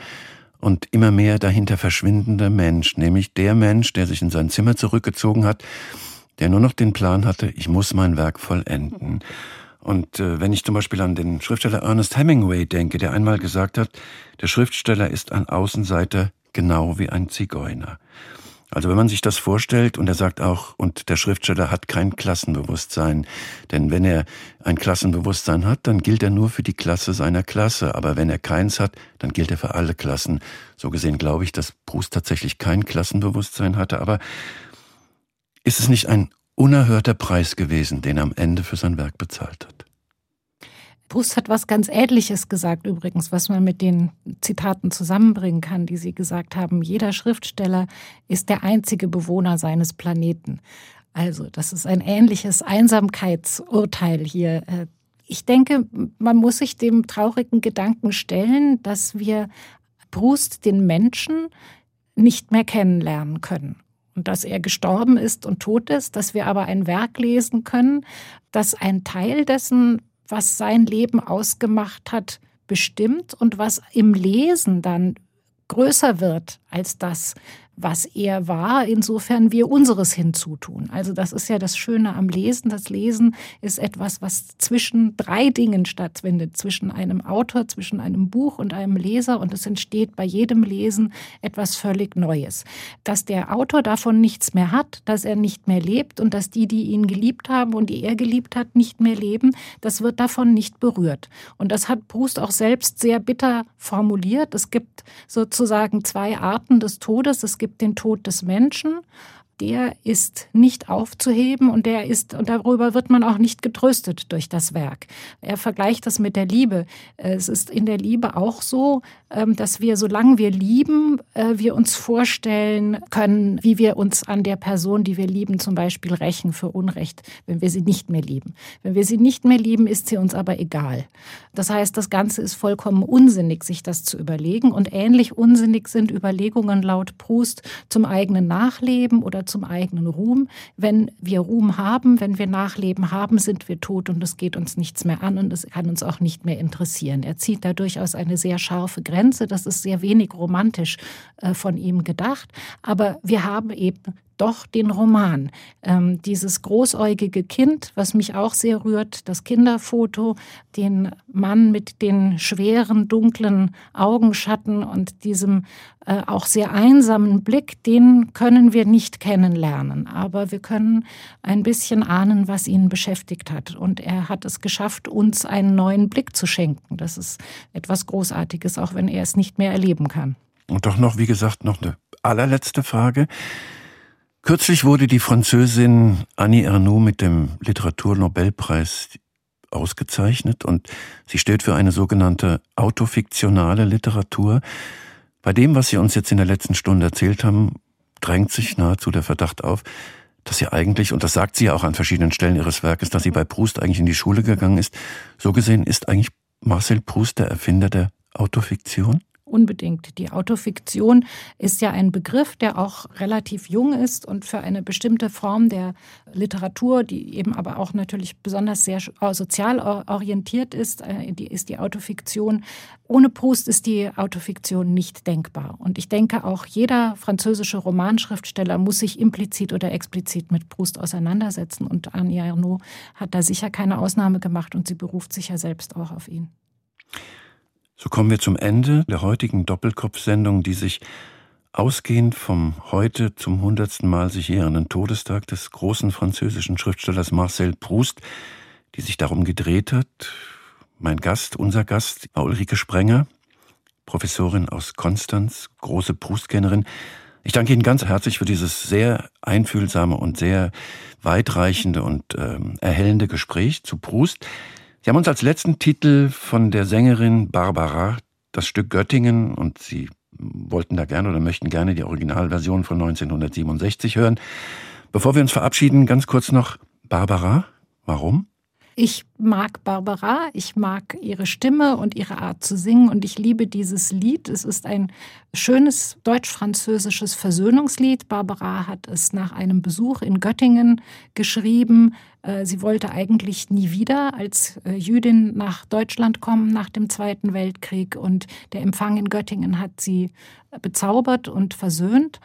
und immer mehr dahinter verschwindende Mensch, nämlich der Mensch, der sich in sein Zimmer zurückgezogen hat, der nur noch den Plan hatte, ich muss mein Werk vollenden. Und äh, wenn ich zum Beispiel an den Schriftsteller Ernest Hemingway denke, der einmal gesagt hat, der Schriftsteller ist ein Außenseiter genau wie ein Zigeuner. Also wenn man sich das vorstellt und er sagt auch, und der Schriftsteller hat kein Klassenbewusstsein, denn wenn er ein Klassenbewusstsein hat, dann gilt er nur für die Klasse seiner Klasse, aber wenn er keins hat, dann gilt er für alle Klassen. So gesehen glaube ich, dass Proust tatsächlich kein Klassenbewusstsein hatte, aber ist es nicht ein unerhörter Preis gewesen, den er am Ende für sein Werk bezahlt hat? Proust hat was ganz Ähnliches gesagt übrigens, was man mit den Zitaten zusammenbringen kann, die Sie gesagt haben. Jeder Schriftsteller ist der einzige Bewohner seines Planeten. Also, das ist ein ähnliches Einsamkeitsurteil hier. Äh, ich denke, man muss sich dem traurigen Gedanken stellen, dass wir Proust, den Menschen, nicht mehr kennenlernen können und dass er gestorben ist und tot ist, dass wir aber ein Werk lesen können, das ein Teil dessen, was sein Leben ausgemacht hat, bestimmt und was im Lesen dann größer wird als das, was er war, insofern wir unseres hinzutun. Also das ist ja das Schöne am Lesen. Das Lesen ist etwas, was zwischen drei Dingen stattfindet, zwischen einem Autor, zwischen einem Buch und einem Leser und es entsteht bei jedem Lesen etwas völlig Neues. Dass der Autor davon nichts mehr hat, dass er nicht mehr lebt und dass die, die ihn geliebt haben und die er geliebt hat, nicht mehr leben, das wird davon nicht berührt. Und das hat Proust auch selbst sehr bitter formuliert. Es gibt sozusagen zwei Arten des Todes. Es gibt den Tod des Menschen der ist nicht aufzuheben und der ist, und darüber wird man auch nicht getröstet durch das Werk. Er vergleicht das mit der Liebe. Es ist in der Liebe auch so, ähm, dass wir, solange wir lieben, äh, wir uns vorstellen können, wie wir uns an der Person, die wir lieben, zum Beispiel rächen für Unrecht, wenn wir sie nicht mehr lieben. Wenn wir sie nicht mehr lieben, ist sie uns aber egal. Das heißt, das Ganze ist vollkommen unsinnig, sich das zu überlegen. Und ähnlich unsinnig sind Überlegungen laut Proust zum eigenen Nachleben oder zum eigenen Ruhm. Wenn wir Ruhm haben, wenn wir Nachleben haben, sind wir tot und es geht uns nichts mehr an und es kann uns auch nicht mehr interessieren. Er zieht da durchaus eine sehr scharfe Grenze. Das ist sehr wenig romantisch äh, von ihm gedacht. Aber wir haben eben doch den Roman. Ähm, dieses großäugige Kind, was mich auch sehr rührt, das Kinderfoto, den Mann mit den schweren, dunklen Augenschatten und diesem äh, auch sehr einsamen Blick, den können wir nicht kennenlernen. Aber wir können ein bisschen ahnen, was ihn beschäftigt hat. Und er hat es geschafft, uns einen neuen Blick zu schenken. Das ist etwas Großartiges, auch wenn er es nicht mehr erleben kann. Und doch noch, wie gesagt, noch eine allerletzte Frage. Kürzlich wurde die Französin Annie Ernaux mit dem Literaturnobelpreis ausgezeichnet und sie steht für eine sogenannte autofiktionale Literatur. Bei dem, was Sie uns jetzt in der letzten Stunde erzählt haben, drängt sich nahezu der Verdacht auf, dass sie eigentlich, und das sagt sie ja auch an verschiedenen Stellen ihres Werkes, dass sie bei Proust eigentlich in die Schule gegangen ist. So gesehen ist eigentlich Marcel Proust der Erfinder der Autofiktion? Unbedingt. Die Autofiktion ist ja ein Begriff, der auch relativ jung ist und für eine bestimmte Form der Literatur, die eben aber auch natürlich besonders sehr sozial orientiert ist, äh, die ist die Autofiktion. Ohne Proust ist die Autofiktion nicht denkbar. Und ich denke, auch jeder französische Romanschriftsteller muss sich implizit oder explizit mit Proust auseinandersetzen. Und Annie Arnaud hat da sicher keine Ausnahme gemacht und sie beruft sich ja selbst auch auf ihn. So kommen wir zum Ende der heutigen Doppelkopfsendung, die sich ausgehend vom heute zum hundertsten Mal sich jährenden Todestag des großen französischen Schriftstellers Marcel Proust, die sich darum gedreht hat. Mein Gast, unser Gast, war Ulrike Sprenger, Professorin aus Konstanz, große Proust-Kennerin. Ich danke Ihnen ganz herzlich für dieses sehr einfühlsame und sehr weitreichende und ähm, erhellende Gespräch zu Proust. Sie haben uns als letzten Titel von der Sängerin Barbara das Stück Göttingen und Sie wollten da gerne oder möchten gerne die Originalversion von 1967 hören. Bevor wir uns verabschieden, ganz kurz noch Barbara. Warum? Ich mag Barbara, ich mag ihre Stimme und ihre Art zu singen und ich liebe dieses Lied. Es ist ein schönes deutsch-französisches Versöhnungslied. Barbara hat es nach einem Besuch in Göttingen geschrieben. Äh, sie wollte eigentlich nie wieder als äh, Jüdin nach Deutschland kommen nach dem Zweiten Weltkrieg und der Empfang in Göttingen hat sie bezaubert und versöhnt.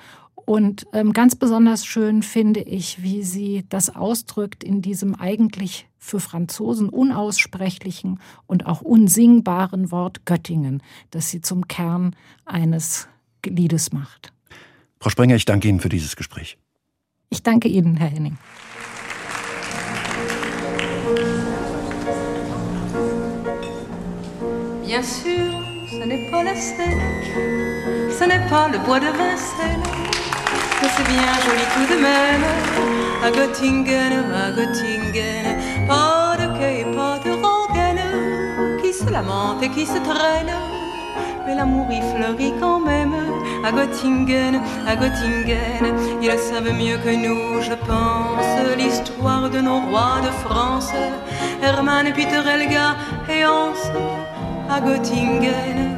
Und ähm, ganz besonders schön finde ich, wie sie das ausdrückt in diesem eigentlich für Franzosen unaussprechlichen und auch unsingbaren Wort Göttingen, das sie zum Kern eines Liedes macht. Frau Sprenger, ich danke Ihnen für dieses Gespräch. Ich danke Ihnen, Herr Henning. Bien sûr, ce n'est pas la Seine, ce n'est pas le bois de Vincennes. que c'est bien joli tout de même. À Göttingen, à Göttingen, pas de quai, pas de rengaine, qui se lamente et qui se traîne. Mais l'amour y fleurit quand même. À Göttingen, à Göttingen, ils savent mieux que nous, je pense, l'histoire de nos rois de France. Hermann, Peter, Helga et Hans, à Göttingen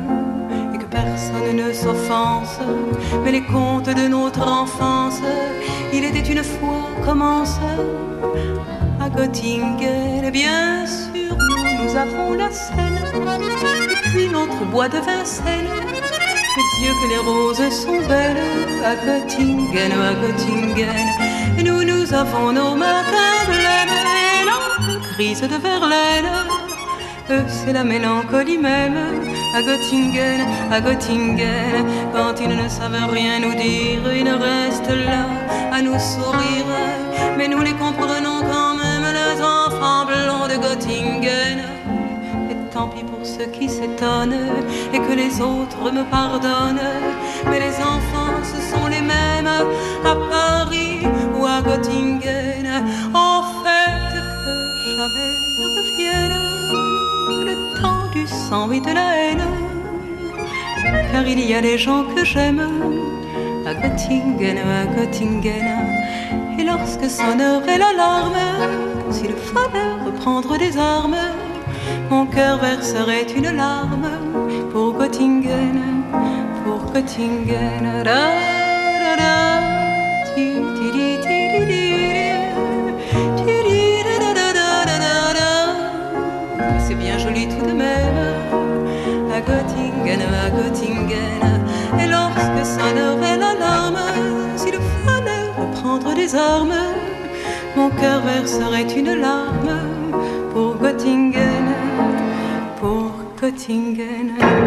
personne ne s'offense, mais les contes de notre enfance, il était une fois commence à bien sûr, nous, avons la Seine, et puis notre bois de Vincennes. Mais Dieu que les roses sont belles à Göttingen, à Göttingen. Et nous, nous avons nos matins blêmes et notre crise de Verlaine. C'est la mélancolie même à Göttingen, à Göttingen. Quand ils ne savent rien nous dire, ils restent là à nous sourire. Mais nous les comprenons quand même, de Göttingen. Et tant pis pour ceux qui s'étonnent et que les autres me pardonnent. Mais les enfants, ce sont les mêmes à Paris ou à Göttingen. En fait, que jamais revienne le temps du sang et de la haine. Car il y a des gens que j'aime à Göttingen, à Göttingen. Et lorsque sonnerait l'alarme, s'il fallait reprendre des armes, mon cœur verserait une larme pour Göttingen, pour Göttingen. Da, da, da, à Göttingen. Et lorsque sonnerait l'alarme, s'il fallait reprendre des armes, mon cœur verserait une larme pour Göttingen, pour Göttingen.